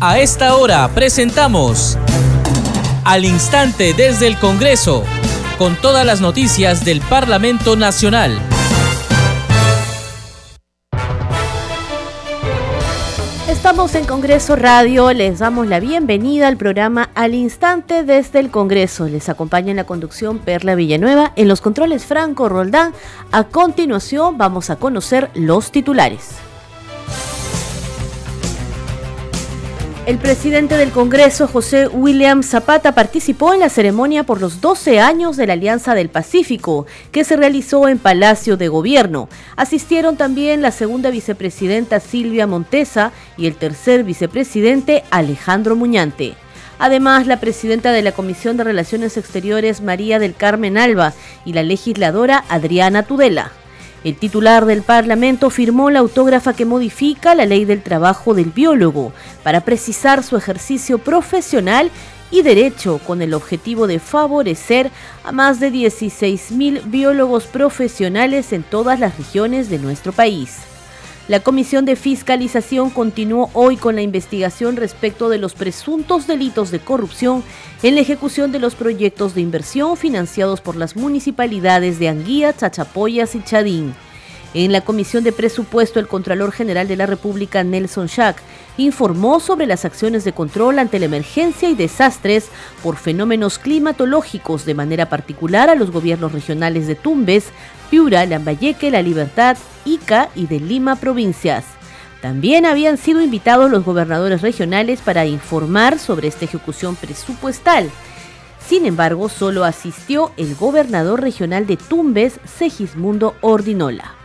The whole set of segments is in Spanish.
A esta hora presentamos Al Instante desde el Congreso, con todas las noticias del Parlamento Nacional. Estamos en Congreso Radio, les damos la bienvenida al programa Al Instante desde el Congreso. Les acompaña en la conducción Perla Villanueva, en los controles Franco Roldán. A continuación vamos a conocer los titulares. El presidente del Congreso, José William Zapata, participó en la ceremonia por los 12 años de la Alianza del Pacífico, que se realizó en Palacio de Gobierno. Asistieron también la segunda vicepresidenta Silvia Montesa y el tercer vicepresidente Alejandro Muñante. Además, la presidenta de la Comisión de Relaciones Exteriores, María del Carmen Alba, y la legisladora Adriana Tudela. El titular del Parlamento firmó la autógrafa que modifica la ley del trabajo del biólogo para precisar su ejercicio profesional y derecho con el objetivo de favorecer a más de 16.000 biólogos profesionales en todas las regiones de nuestro país. La Comisión de Fiscalización continuó hoy con la investigación respecto de los presuntos delitos de corrupción en la ejecución de los proyectos de inversión financiados por las municipalidades de Anguía, Chachapoyas y Chadín. En la Comisión de Presupuesto, el Contralor General de la República, Nelson Schack, informó sobre las acciones de control ante la emergencia y desastres por fenómenos climatológicos, de manera particular a los gobiernos regionales de Tumbes, Piura, Lambayeque, La Libertad, Ica y de Lima provincias. También habían sido invitados los gobernadores regionales para informar sobre esta ejecución presupuestal. Sin embargo, solo asistió el gobernador regional de Tumbes, Segismundo Ordinola.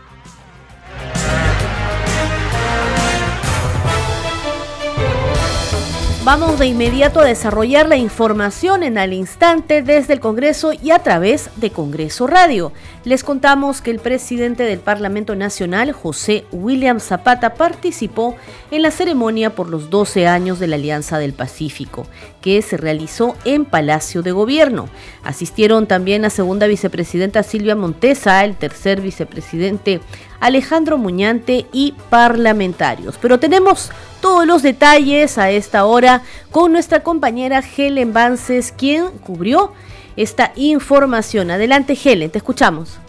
Vamos de inmediato a desarrollar la información en al instante desde el Congreso y a través de Congreso Radio. Les contamos que el presidente del Parlamento Nacional, José William Zapata, participó en la ceremonia por los 12 años de la Alianza del Pacífico, que se realizó en Palacio de Gobierno. Asistieron también la segunda vicepresidenta Silvia Montesa, el tercer vicepresidente Alejandro Muñante y parlamentarios. Pero tenemos todos los detalles a esta hora con nuestra compañera Helen Vances, quien cubrió esta información. Adelante Helen, te escuchamos.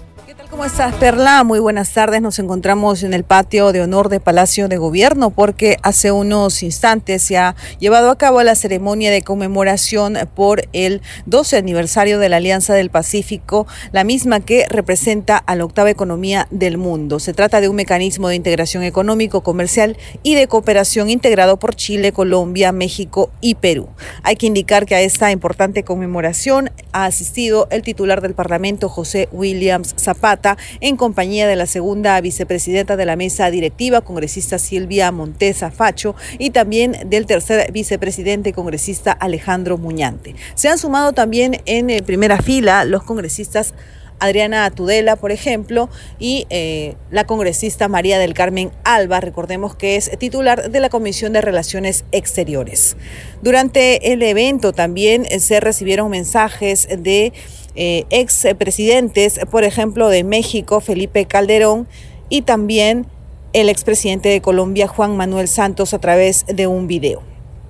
¿Cómo estás, Perla? Muy buenas tardes. Nos encontramos en el patio de honor de Palacio de Gobierno porque hace unos instantes se ha llevado a cabo la ceremonia de conmemoración por el 12 aniversario de la Alianza del Pacífico, la misma que representa a la octava economía del mundo. Se trata de un mecanismo de integración económico, comercial y de cooperación integrado por Chile, Colombia, México y Perú. Hay que indicar que a esta importante conmemoración ha asistido el titular del Parlamento, José Williams Zapata en compañía de la segunda vicepresidenta de la mesa directiva, congresista Silvia Montesa Facho, y también del tercer vicepresidente congresista Alejandro Muñante. Se han sumado también en eh, primera fila los congresistas Adriana Tudela, por ejemplo, y eh, la congresista María del Carmen Alba, recordemos que es titular de la Comisión de Relaciones Exteriores. Durante el evento también eh, se recibieron mensajes de eh, ex presidentes, por ejemplo, de México, Felipe Calderón, y también el expresidente de Colombia, Juan Manuel Santos, a través de un video.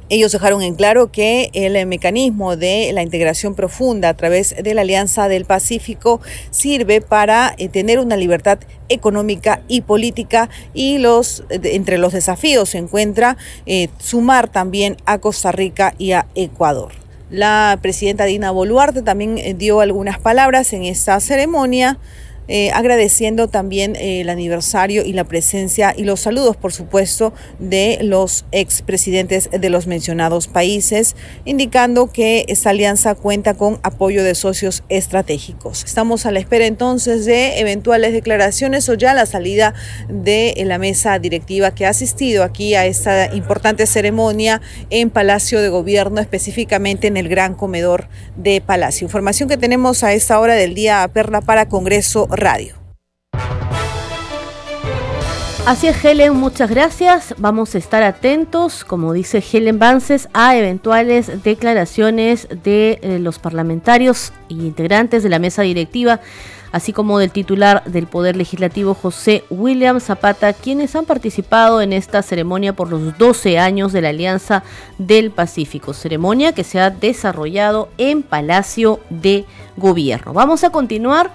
Ellos dejaron en claro que el mecanismo de la integración profunda a través de la Alianza del Pacífico sirve para eh, tener una libertad económica y política y los entre los desafíos se encuentra eh, sumar también a Costa Rica y a Ecuador. La presidenta Dina Boluarte también eh, dio algunas palabras en esta ceremonia. Eh, agradeciendo también eh, el aniversario y la presencia y los saludos, por supuesto, de los expresidentes de los mencionados países, indicando que esta alianza cuenta con apoyo de socios estratégicos. Estamos a la espera entonces de eventuales declaraciones o ya la salida de la mesa directiva que ha asistido aquí a esta importante ceremonia en Palacio de Gobierno, específicamente en el gran comedor de Palacio. Información que tenemos a esta hora del día, Perla, para Congreso Radio. Así es, Helen, muchas gracias. Vamos a estar atentos, como dice Helen Vances, a eventuales declaraciones de eh, los parlamentarios e integrantes de la mesa directiva así como del titular del Poder Legislativo José William Zapata, quienes han participado en esta ceremonia por los 12 años de la Alianza del Pacífico, ceremonia que se ha desarrollado en Palacio de Gobierno. Vamos a continuar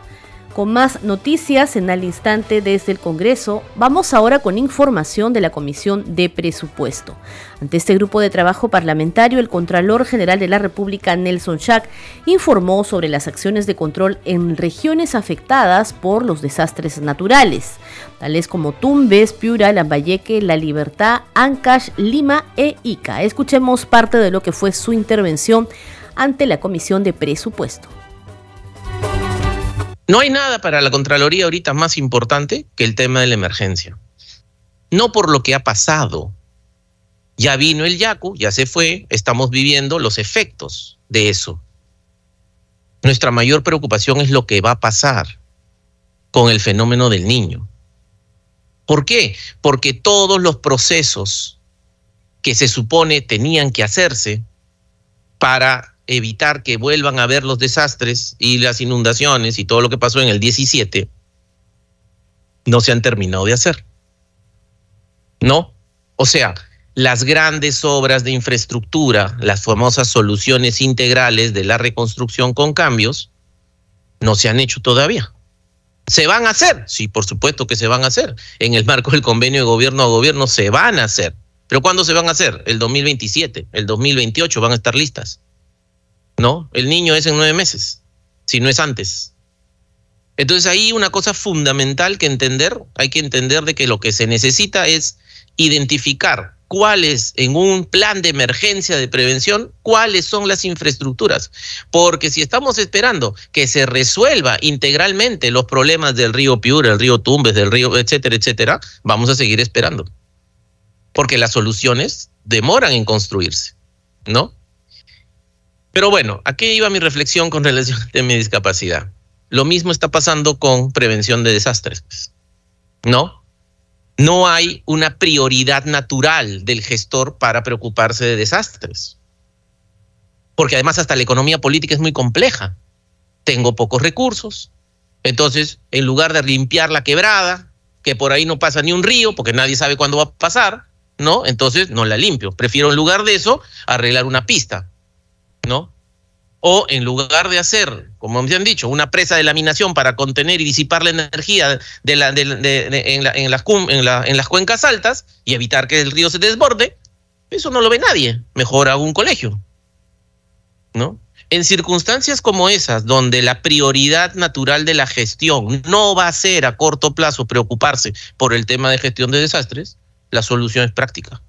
con más noticias en al instante desde el Congreso, vamos ahora con información de la Comisión de Presupuesto. Ante este grupo de trabajo parlamentario, el Contralor General de la República, Nelson Schack, informó sobre las acciones de control en regiones afectadas por los desastres naturales, tales como Tumbes, Piura, Lambayeque, La Libertad, Ancash, Lima e Ica. Escuchemos parte de lo que fue su intervención ante la Comisión de Presupuesto. No hay nada para la Contraloría ahorita más importante que el tema de la emergencia. No por lo que ha pasado. Ya vino el Yaku, ya se fue, estamos viviendo los efectos de eso. Nuestra mayor preocupación es lo que va a pasar con el fenómeno del niño. ¿Por qué? Porque todos los procesos que se supone tenían que hacerse para evitar que vuelvan a haber los desastres y las inundaciones y todo lo que pasó en el 17, no se han terminado de hacer. ¿No? O sea, las grandes obras de infraestructura, las famosas soluciones integrales de la reconstrucción con cambios, no se han hecho todavía. ¿Se van a hacer? Sí, por supuesto que se van a hacer. En el marco del convenio de gobierno a gobierno se van a hacer. ¿Pero cuándo se van a hacer? El 2027, el 2028 van a estar listas. ¿No? El niño es en nueve meses, si no es antes. Entonces ahí una cosa fundamental que entender, hay que entender de que lo que se necesita es identificar cuáles en un plan de emergencia de prevención, cuáles son las infraestructuras. Porque si estamos esperando que se resuelva integralmente los problemas del río Piura, el río Tumbes, del río, etcétera, etcétera, vamos a seguir esperando. Porque las soluciones demoran en construirse, ¿no? Pero bueno, aquí iba mi reflexión con relación a mi discapacidad. Lo mismo está pasando con prevención de desastres, pues, ¿no? No hay una prioridad natural del gestor para preocuparse de desastres. Porque además hasta la economía política es muy compleja. Tengo pocos recursos. Entonces, en lugar de limpiar la quebrada, que por ahí no pasa ni un río, porque nadie sabe cuándo va a pasar, ¿no? Entonces no la limpio. Prefiero en lugar de eso arreglar una pista ¿no? O en lugar de hacer, como me han dicho, una presa de laminación para contener y disipar la energía de la, en, las, en, las cuencas altas y evitar que el río se desborde, eso no lo ve nadie. Mejor hago un colegio. ¿No? En circunstancias como esas, donde la prioridad natural de la gestión no va a ser a corto plazo preocuparse por el tema de gestión de desastres, la solución es práctica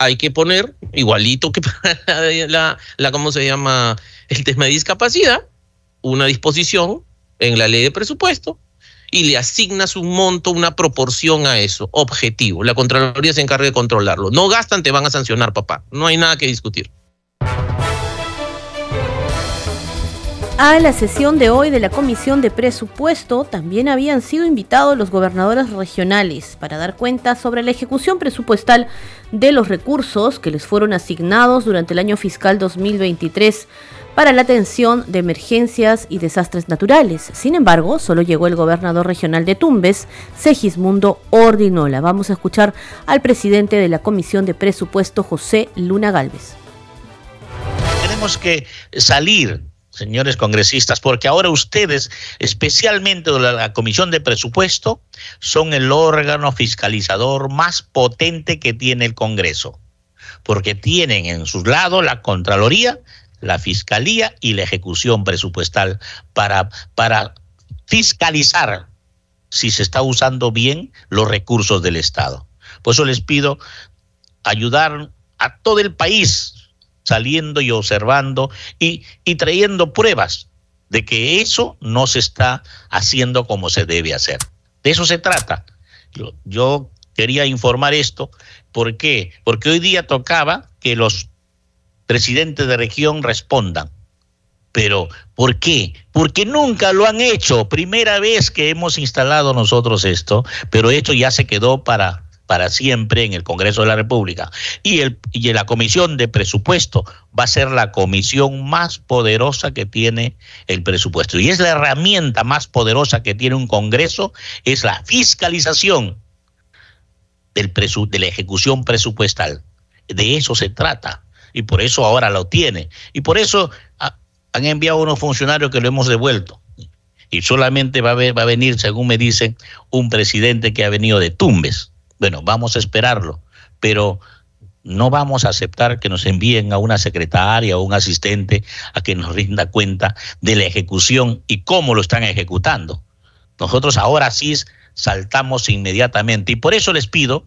hay que poner, igualito que para la, la, ¿cómo se llama? El tema de discapacidad, una disposición en la ley de presupuesto y le asignas un monto, una proporción a eso, objetivo. La Contraloría se encarga de controlarlo. No gastan, te van a sancionar, papá. No hay nada que discutir. A la sesión de hoy de la Comisión de Presupuesto también habían sido invitados los gobernadores regionales para dar cuenta sobre la ejecución presupuestal de los recursos que les fueron asignados durante el año fiscal 2023 para la atención de emergencias y desastres naturales. Sin embargo, solo llegó el gobernador regional de Tumbes, Segismundo Ordinola. Vamos a escuchar al presidente de la Comisión de Presupuesto, José Luna Galvez. Tenemos que salir señores congresistas, porque ahora ustedes, especialmente la, Comisión de Presupuesto, son el órgano fiscalizador más potente que tiene el Congreso, porque tienen en sus lados la Contraloría, la Fiscalía y la ejecución presupuestal para, para fiscalizar si se está usando bien los recursos del Estado. Por eso les pido ayudar a todo el país saliendo y observando y, trayendo pruebas de que eso no se está haciendo como se debe hacer. De eso se trata. Yo, yo quería informar esto. ¿Por qué? Porque hoy día tocaba que los presidentes de región respondan. Pero, ¿por qué? Porque nunca lo han hecho. Primera vez que hemos instalado nosotros esto, pero esto ya se quedó para para siempre en el Congreso de la República. Y, el, y la Comisión de Presupuesto va a ser la comisión más poderosa que tiene el presupuesto. Y es la herramienta más poderosa que tiene un Congreso, es la fiscalización del de la ejecución presupuestal. De eso se trata. Y por eso ahora lo tiene. Y por eso han enviado unos funcionarios que lo hemos devuelto. Y solamente va a, va a venir, según me dicen, un presidente que ha venido de Tumbes bueno, vamos a esperarlo, pero no vamos a aceptar que nos envíen a una secretaria o un asistente a que nos rinda cuenta de la ejecución y cómo lo están ejecutando. Nosotros ahora sí saltamos inmediatamente y por eso les pido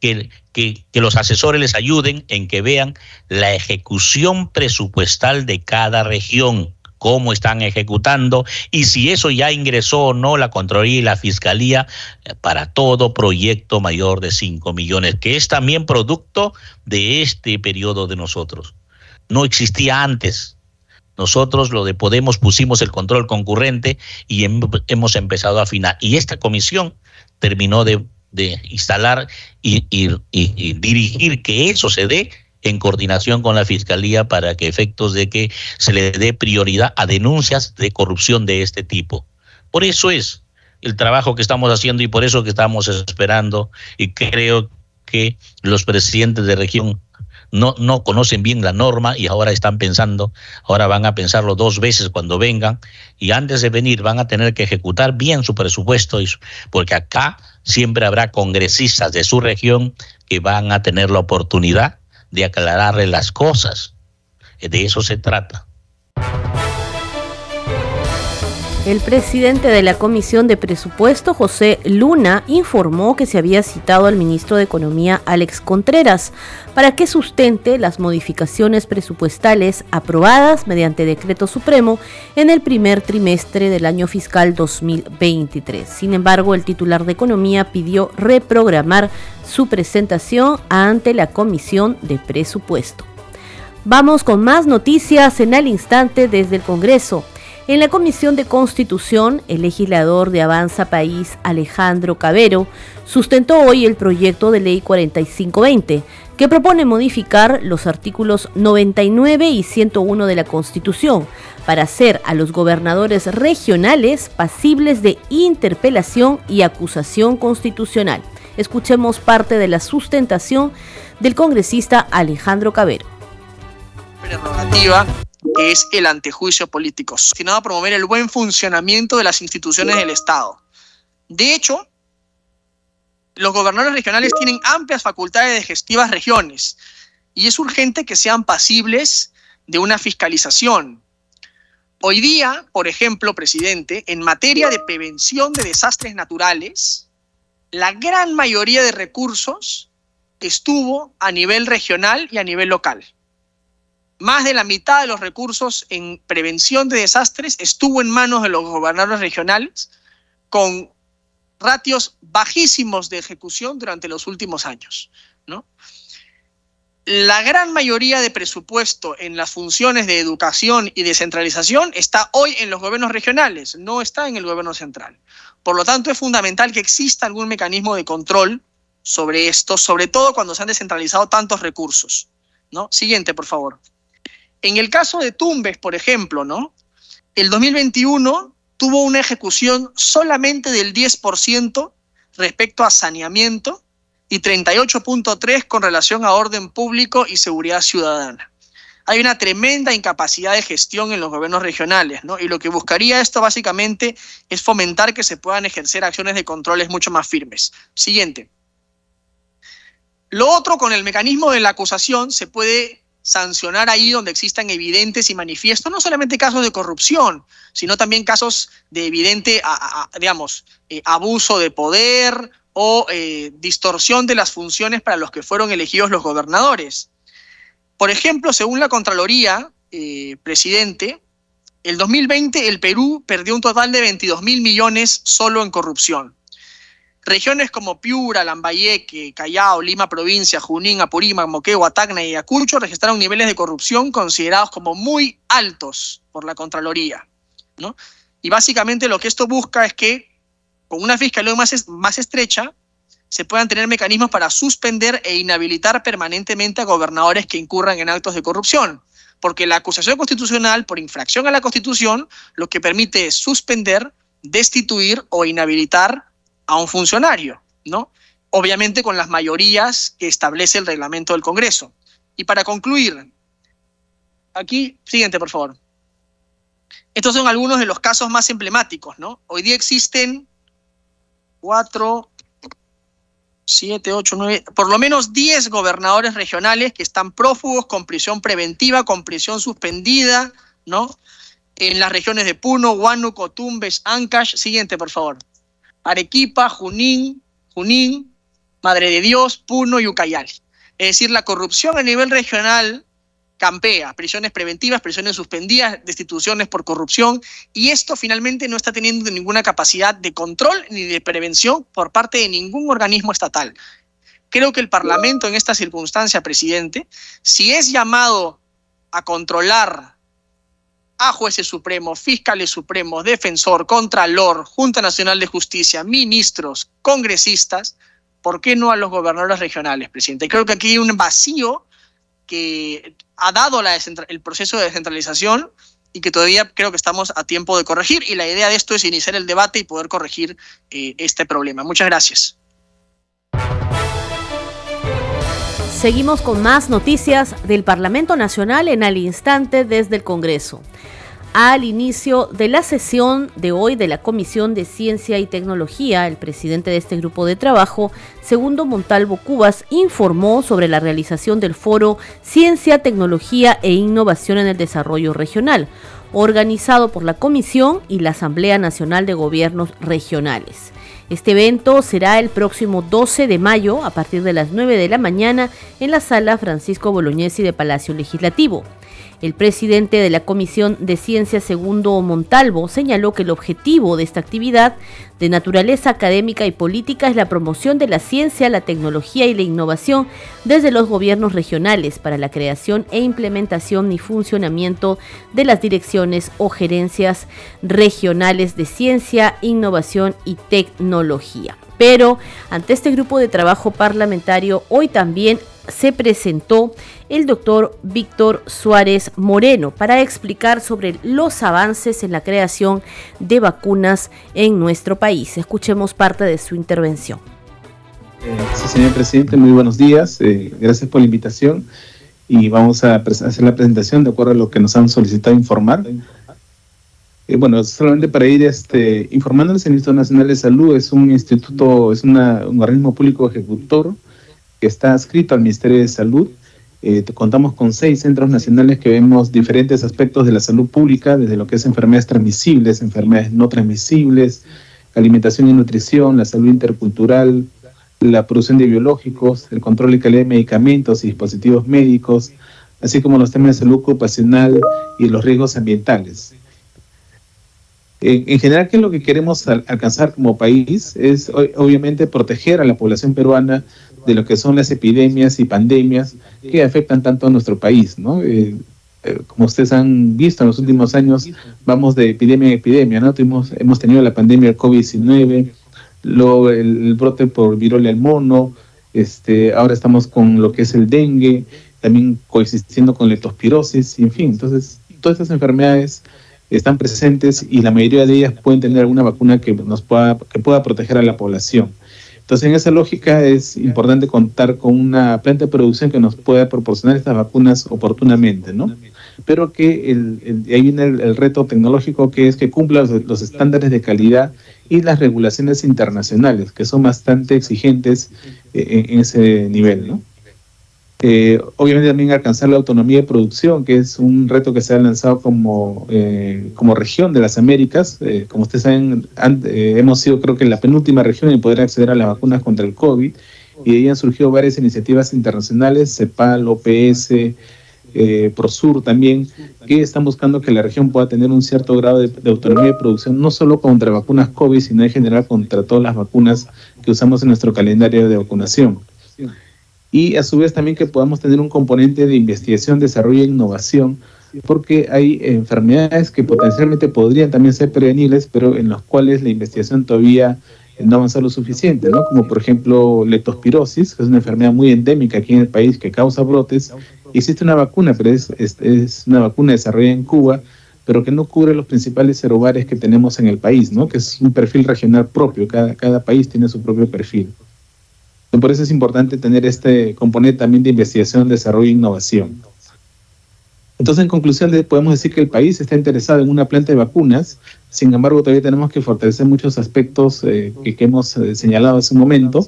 que, que, que, los asesores les ayuden en que vean la ejecución presupuestal de cada región cómo están ejecutando y si eso ya ingresó o no la Contraloría y la Fiscalía para todo proyecto mayor de 5 millones, que es también producto de este periodo de nosotros. No existía antes. Nosotros lo de Podemos pusimos el control concurrente y hemos empezado a afinar. Y esta comisión terminó de, instalar y dirigir que eso se dé en coordinación con la Fiscalía para que efectos de que se le dé prioridad a denuncias de corrupción de este tipo. Por eso es el trabajo que estamos haciendo y por eso que estamos esperando y creo que los presidentes de región no, no conocen bien la norma y ahora están pensando, ahora van a pensarlo dos veces cuando vengan y antes de venir van a tener que ejecutar bien su presupuesto porque acá siempre habrá congresistas de su región que van a tener la oportunidad de aclararle las cosas. De eso se trata. El presidente de la Comisión de Presupuesto, José Luna, informó que se había citado al ministro de Economía, Alex Contreras, para que sustente las modificaciones presupuestales aprobadas mediante decreto supremo en el primer trimestre del año fiscal 2023. Sin embargo, el titular de Economía pidió reprogramar su presentación ante la Comisión de Presupuesto. Vamos con más noticias en el instante desde el Congreso. En la Comisión de Constitución, el legislador de Avanza País, Alejandro Cabero, sustentó hoy el proyecto de ley 4520, que propone modificar los artículos 99 y 101 de la Constitución para hacer a los gobernadores regionales pasibles de interpelación y acusación constitucional. Escuchemos parte de la sustentación del congresista Alejandro Cabero que es el antejuicio político, destinado a promover el buen funcionamiento de las instituciones del Estado. De hecho, los gobernadores regionales tienen amplias facultades de gestivas regiones y es urgente que sean pasibles de una fiscalización. Hoy día, por ejemplo, presidente, en materia de prevención de desastres naturales, la gran mayoría de recursos estuvo a nivel regional y a nivel local más de la mitad de los recursos en prevención de desastres estuvo en manos de los gobernadores regionales, con ratios bajísimos de ejecución durante los últimos años. ¿no? La gran mayoría de presupuesto en las funciones de educación y descentralización está hoy en los gobiernos regionales, no está en el gobierno central. Por lo tanto, es fundamental que exista algún mecanismo de control sobre esto, sobre todo cuando se han descentralizado tantos recursos. ¿no? Siguiente, por favor. En el caso de Tumbes, por ejemplo, ¿no? El 2021 tuvo una ejecución solamente del 10% respecto a saneamiento y 38.3 con relación a orden público y seguridad ciudadana. Hay una tremenda incapacidad de gestión en los gobiernos regionales, ¿no? Y lo que buscaría esto básicamente es fomentar que se puedan ejercer acciones de controles mucho más firmes. Siguiente. Lo otro, con el mecanismo de la acusación, se puede sancionar ahí donde existan evidentes y manifiestos, no solamente casos de corrupción, sino también casos de evidente, digamos, eh, abuso de poder o eh, distorsión de las funciones para los que fueron elegidos los gobernadores. Por ejemplo, según la Contraloría, eh, presidente, el 2020 el Perú perdió un total de 22 mil millones solo en corrupción. Regiones como Piura, Lambayeque, Callao, Lima Provincia, Junín, Apurímac, Moquegua, Tacna y Ayacucho registraron niveles de corrupción considerados como muy altos por la Contraloría. ¿no? Y básicamente lo que esto busca es que con una fiscalía más, más estrecha se puedan tener mecanismos para suspender e inhabilitar permanentemente a gobernadores que incurran en actos de corrupción. Porque la acusación constitucional por infracción a la Constitución lo que permite es suspender, destituir o inhabilitar a un funcionario, ¿no? Obviamente con las mayorías que establece el reglamento del Congreso. Y para concluir, aquí, siguiente, por favor. Estos son algunos de los casos más emblemáticos, ¿no? Hoy día existen cuatro, siete, ocho, nueve, por lo menos diez gobernadores regionales que están prófugos con prisión preventiva, con prisión suspendida, ¿no? En las regiones de Puno, Huánuco, Tumbes, Ancash. Siguiente, por favor. Arequipa, Junín, Junín, Madre de Dios, Puno y Ucayali. Es decir, la corrupción a nivel regional campea, prisiones preventivas, prisiones suspendidas, destituciones por corrupción, y esto finalmente no está teniendo ninguna capacidad de control ni de prevención por parte de ningún organismo estatal. Creo que el Parlamento en esta circunstancia, presidente, si es llamado a controlar a jueces supremos, fiscales supremos, defensor, contralor, Junta Nacional de Justicia, ministros, congresistas, ¿por qué no a los gobernadores regionales, presidente? Creo que aquí hay un vacío que ha dado el proceso de descentralización y que todavía creo que estamos a tiempo de corregir. Y la idea de esto es iniciar el debate y poder corregir eh, este problema. Muchas gracias. Seguimos con más noticias del Parlamento Nacional en al instante desde el Congreso al inicio de la sesión de hoy de la Comisión de Ciencia y Tecnología, el presidente de este grupo de trabajo, Segundo Montalvo Cubas, informó sobre la realización del foro Ciencia, Tecnología e Innovación en el Desarrollo Regional, organizado por la Comisión y la Asamblea Nacional de Gobiernos Regionales. Este evento será el próximo 12 de mayo a partir de las 9 de la mañana en la sala Francisco Bolognesi de Palacio Legislativo. El presidente de la Comisión de Ciencias, Segundo Montalvo, señaló que el objetivo de esta actividad de naturaleza académica y política es la promoción de la ciencia, la tecnología y la innovación desde los gobiernos regionales para la creación e implementación y funcionamiento de las direcciones o gerencias regionales de ciencia, innovación y tecnología. Pero ante este grupo de trabajo parlamentario, hoy también se presentó el doctor Víctor Suárez Moreno para explicar sobre los avances en la creación de vacunas en nuestro país. Escuchemos parte de su intervención. Eh, señor presidente, muy buenos días. Eh, gracias por la invitación y vamos a hacer la presentación de acuerdo a lo que nos han solicitado informar. Eh, bueno, solamente para ir este, informándoles, el Instituto Nacional de Salud es un instituto, es un organismo público ejecutor que está adscrito al Ministerio de Salud. Eh, contamos con seis centros nacionales que vemos diferentes aspectos de la salud pública, desde lo que es enfermedades transmisibles, enfermedades no transmisibles, alimentación y nutrición, la salud intercultural, la producción de biológicos, el control y calidad de medicamentos y dispositivos médicos, así como los temas de salud ocupacional y los riesgos ambientales. En, general, ¿qué es lo que queremos alcanzar como país? Es obviamente proteger a la población peruana de lo que son las epidemias y pandemias que afectan tanto a nuestro país, ¿no? Eh, eh, como ustedes han visto en los últimos años, vamos de epidemia en epidemia, ¿no? Tuvimos, hemos tenido la pandemia del COVID-19, luego el, brote por virolia al mono, este, ahora estamos con lo que es el dengue, también coexistiendo con leptospirosis, en fin, entonces todas estas enfermedades están presentes y la mayoría de ellas pueden tener alguna vacuna que nos pueda, que pueda proteger a la población. Entonces, en esa lógica es importante contar con una planta de producción que nos pueda proporcionar estas vacunas oportunamente, ¿no? Pero que el, ahí viene el, reto tecnológico que es que cumpla los, estándares de calidad y las regulaciones internacionales, que son bastante exigentes eh, en ese nivel, ¿no? Eh, obviamente también alcanzar la autonomía de producción, que es un reto que se ha lanzado como, eh, como región de las Américas. Eh, como ustedes saben, hemos sido creo que la penúltima región en poder acceder a las vacunas contra el COVID y de ahí han surgido varias iniciativas internacionales, CEPAL, OPS, ProSur también, que están buscando que la región pueda tener un cierto grado de autonomía de producción, no solo contra vacunas COVID, sino en general contra todas las vacunas que usamos en nuestro calendario de vacunación y a su vez también que podamos tener un componente de investigación, desarrollo e innovación, porque hay enfermedades que potencialmente podrían también ser prevenibles, pero en las cuales la investigación todavía no avanzar lo suficiente, ¿no? Como por ejemplo leptospirosis, que es una enfermedad muy endémica aquí en el país que causa brotes. Existe una vacuna, pero es, es, una vacuna desarrollada en Cuba, pero que no cubre los principales cerobares que tenemos en el país, ¿no? Que es un perfil regional propio, cada, cada país tiene su propio perfil. Por eso es importante tener este componente también de investigación, desarrollo e innovación. Entonces, en conclusión, podemos decir que el país está interesado en una planta de vacunas, sin embargo, todavía tenemos que fortalecer muchos aspectos eh, que, hemos eh, señalado hace un momento.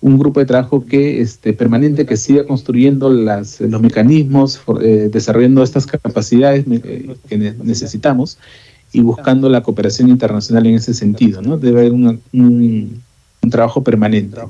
Un grupo de trabajo que este, permanente que siga construyendo los mecanismos, eh, desarrollando estas capacidades que necesitamos y buscando la cooperación internacional en ese sentido. ¿no? Debe haber un, trabajo permanente.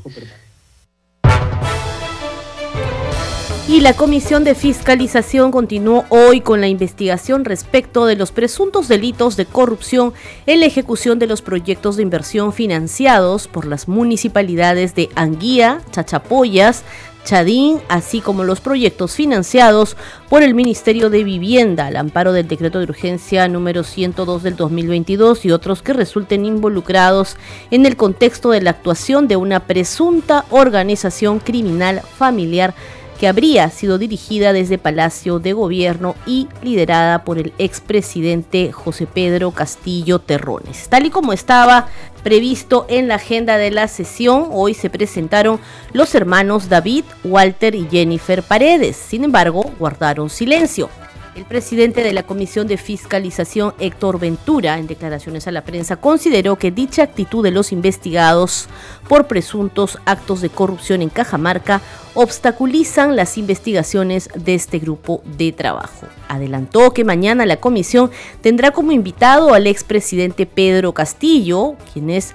Y la Comisión de Fiscalización continuó hoy con la investigación respecto de los presuntos delitos de corrupción en la ejecución de los proyectos de inversión financiados por las municipalidades de Anguía, Chachapoyas, Chadín, así como los proyectos financiados por el Ministerio de Vivienda al amparo del decreto de urgencia número 102 del 2022 y otros que resulten involucrados en el contexto de la actuación de una presunta organización criminal familiar que habría sido dirigida desde Palacio de Gobierno y liderada por el expresidente José Pedro Castillo Terrones. Tal y como estaba previsto en la agenda de la sesión, hoy se presentaron los hermanos David, Walter y Jennifer Paredes. Sin embargo, guardaron silencio. El presidente de la Comisión de Fiscalización, Héctor Ventura, en declaraciones a la prensa, consideró que dicha actitud de los investigados por presuntos actos de corrupción en Cajamarca obstaculizan las investigaciones de este grupo de trabajo. Adelantó que mañana la comisión tendrá como invitado al expresidente Pedro Castillo, quien es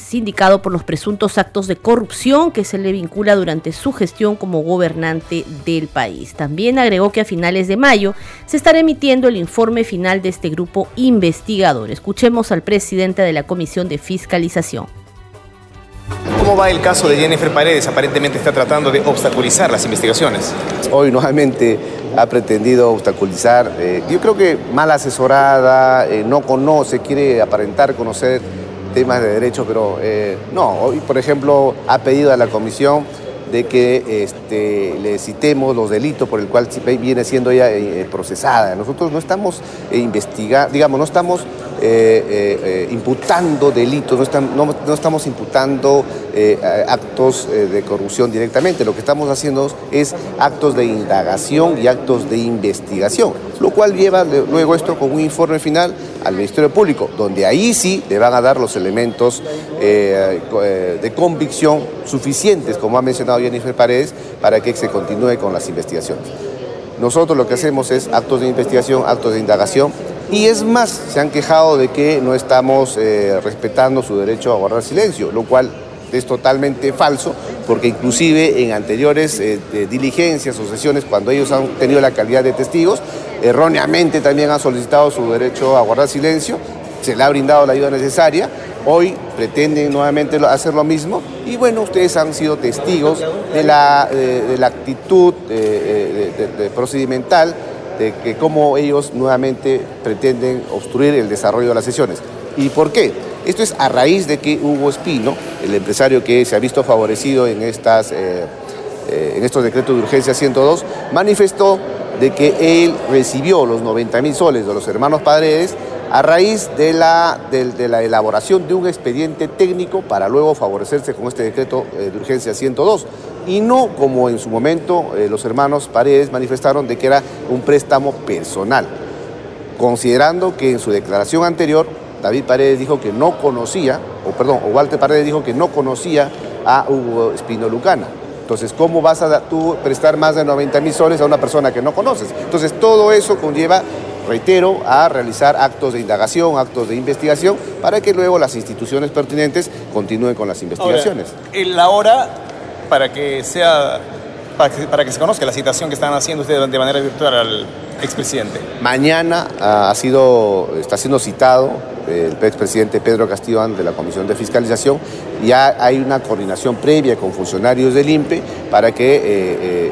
sindicado por los presuntos actos de corrupción que se le vincula durante su gestión como gobernante del país. También agregó que a finales de mayo se estará emitiendo el informe final de este grupo investigador. Escuchemos al presidente de la Comisión de Fiscalización. ¿Cómo va el caso de Jennifer Paredes? Aparentemente está tratando de obstaculizar las investigaciones. Hoy nuevamente ha pretendido obstaculizar, eh, yo creo que mal asesorada, eh, no conoce, quiere aparentar conocer temas de derecho, pero eh, no, hoy por ejemplo ha pedido a la comisión de que este, le citemos los delitos por el cual viene siendo ella eh, procesada. Nosotros no estamos eh, investigando, digamos, no estamos imputando delitos, no, no estamos imputando actos de corrupción directamente. Lo que estamos haciendo es actos de indagación y actos de investigación, lo cual lleva luego esto con un informe final al Ministerio Público, donde ahí sí le van a dar los elementos eh, eh, de convicción suficientes, como ha mencionado Jennifer Paredes, para que se continúe con las investigaciones. Nosotros lo que hacemos es actos de investigación, actos de indagación, y es más, se han quejado de que no estamos eh, respetando su derecho a guardar silencio, lo cual es totalmente falso, porque inclusive en anteriores diligencias o sesiones, cuando ellos han tenido la calidad de testigos, erróneamente también ha solicitado su derecho a guardar silencio, se le ha brindado la ayuda necesaria, hoy pretenden nuevamente hacer lo mismo y bueno, ustedes han sido testigos de la, de, la actitud de, procedimental de que cómo ellos nuevamente pretenden obstruir el desarrollo de las sesiones. ¿Y por qué? Esto es a raíz de que Hugo Espino, el empresario que se ha visto favorecido en, estas, eh, eh, en estos decretos de urgencia 102, manifestó de que él recibió los 90 mil soles de los hermanos Paredes a raíz de la, de, la, elaboración de un expediente técnico para luego favorecerse con este decreto eh, de urgencia 102 y no como en su momento los hermanos Paredes manifestaron de que era un préstamo personal, considerando que en su declaración anterior David Paredes dijo que no conocía, o perdón, o Walter Paredes dijo que no conocía a Hugo Espino Lucana. Entonces, ¿cómo vas a tú prestar más de 90 mil soles a una persona que no conoces? Entonces, todo eso conlleva, reitero, a realizar actos de indagación, actos de investigación, para que luego las instituciones pertinentes continúen con las investigaciones. la hora para que sea para que, se conozca la citación que están haciendo ustedes de manera virtual al expresidente. Mañana ah, ha sido, está siendo citado el expresidente Pedro Castillo de la Comisión de Fiscalización. Ya hay una coordinación previa con funcionarios del INPE para que eh, eh,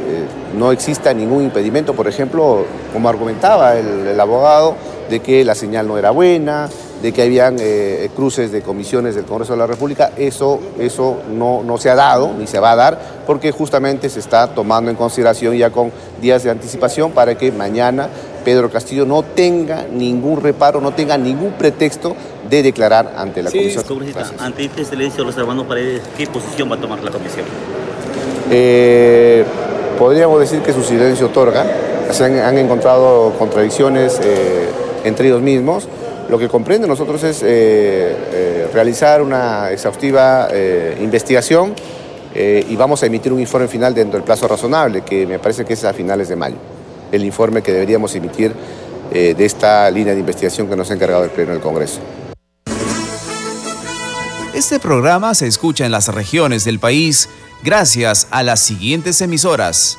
no exista ningún impedimento, por ejemplo, como argumentaba el, abogado, de que la señal no era buena, de que habían eh, cruces de comisiones del Congreso de la República. Eso, eso no, no se ha dado ni se va a dar porque justamente se está tomando en consideración ya con días de anticipación para que mañana Pedro Castillo no tenga ningún reparo, no tenga ningún pretexto de declarar ante la comisión. Ante este silencio reservando para ¿qué posición va a tomar la comisión? Eh, podríamos decir que su silencio otorga. Se han, encontrado contradicciones eh, entre ellos mismos. Lo que comprende nosotros es eh, realizar una exhaustiva investigación y vamos a emitir un informe final dentro del plazo razonable, que me parece que es a finales de mayo el informe que deberíamos emitir eh, de esta línea de investigación que nos ha encargado el Pleno del Congreso. Este programa se escucha en las regiones del país gracias a las siguientes emisoras.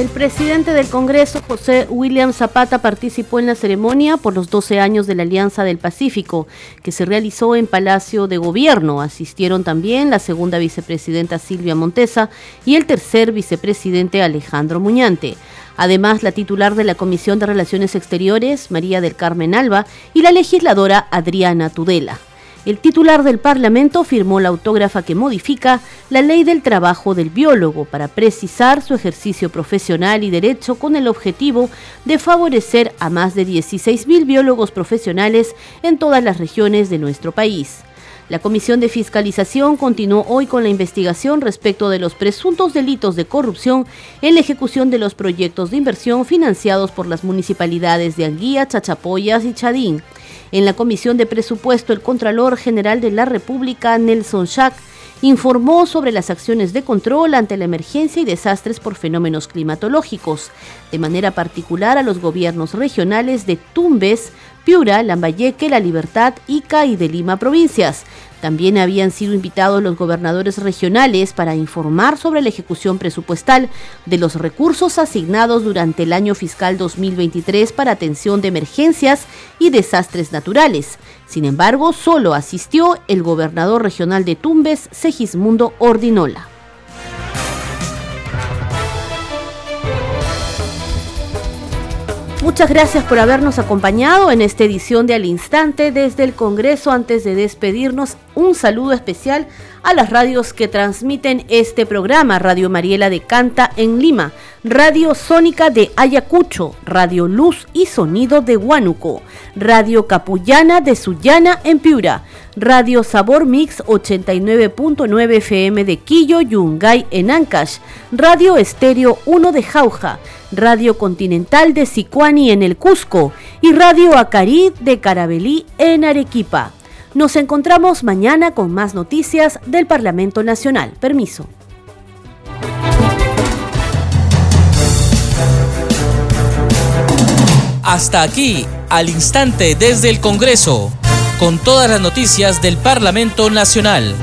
El presidente del Congreso, José William Zapata, participó en la ceremonia por los 12 años de la Alianza del Pacífico, que se realizó en Palacio de Gobierno. Asistieron también la segunda vicepresidenta Silvia Montesa y el tercer vicepresidente Alejandro Muñante. Además, la titular de la Comisión de Relaciones Exteriores, María del Carmen Alba, y la legisladora Adriana Tudela. El titular del Parlamento firmó la autógrafa que modifica la ley del trabajo del biólogo para precisar su ejercicio profesional y derecho con el objetivo de favorecer a más de 16.000 biólogos profesionales en todas las regiones de nuestro país. La Comisión de Fiscalización continuó hoy con la investigación respecto de los presuntos delitos de corrupción en la ejecución de los proyectos de inversión financiados por las municipalidades de Anguía, Chachapoyas y Chadín. En la Comisión de Presupuesto, el Contralor General de la República, Nelson Schack, informó sobre las acciones de control ante la emergencia y desastres por fenómenos climatológicos, de manera particular a los gobiernos regionales de Tumbes, Piura, Lambayeque, La Libertad, Ica y de Lima provincias, también habían sido invitados los gobernadores regionales para informar sobre la ejecución presupuestal de los recursos asignados durante el año fiscal 2023 para atención de emergencias y desastres naturales. Sin embargo, solo asistió el gobernador regional de Tumbes, Segismundo Ordinola. Muchas gracias por habernos acompañado en esta edición de Al Instante desde el Congreso. Antes de despedirnos, un saludo especial a las radios que transmiten este programa. Radio Mariela de Canta en Lima, Radio Sónica de Ayacucho, Radio Luz y Sonido de Huánuco, Radio Capullana de Sullana en Piura, Radio Sabor Mix 89.9 FM de Quillo, Yungay en Ancash, Radio Estéreo 1 de Jauja, Radio Continental de Sicuani en el Cusco y Radio Acarí de Carabelí en Arequipa. Nos encontramos mañana con más noticias del Parlamento Nacional. Permiso. Hasta aquí, al instante desde el Congreso, con todas las noticias del Parlamento Nacional.